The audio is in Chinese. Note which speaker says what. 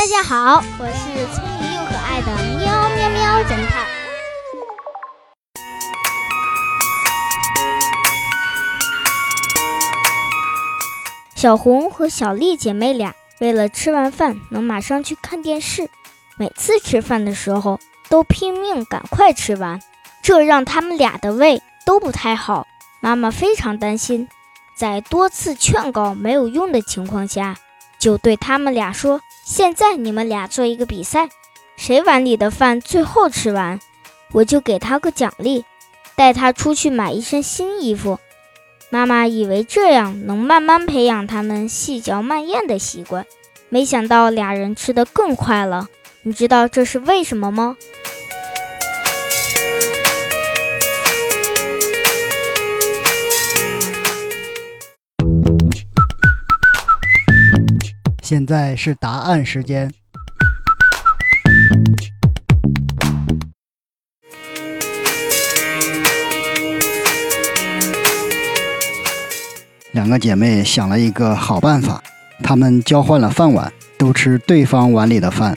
Speaker 1: 大家好，我是聪明又可爱的喵喵喵侦探。小红和小丽姐妹俩为了吃完饭能马上去看电视，每次吃饭的时候都拼命赶快吃完，这让他们俩的胃都不太好。妈妈非常担心，在多次劝告没有用的情况下，就对他们俩说：“现在你们俩做一个比赛，谁碗里的饭最后吃完，我就给他个奖励，带他出去买一身新衣服。”妈妈以为这样能慢慢培养他们细嚼慢咽的习惯，没想到俩人吃得更快了。你知道这是为什么吗？
Speaker 2: 现在是答案时间。两个姐妹想了一个好办法，她们交换了饭碗，都吃对方碗里的饭。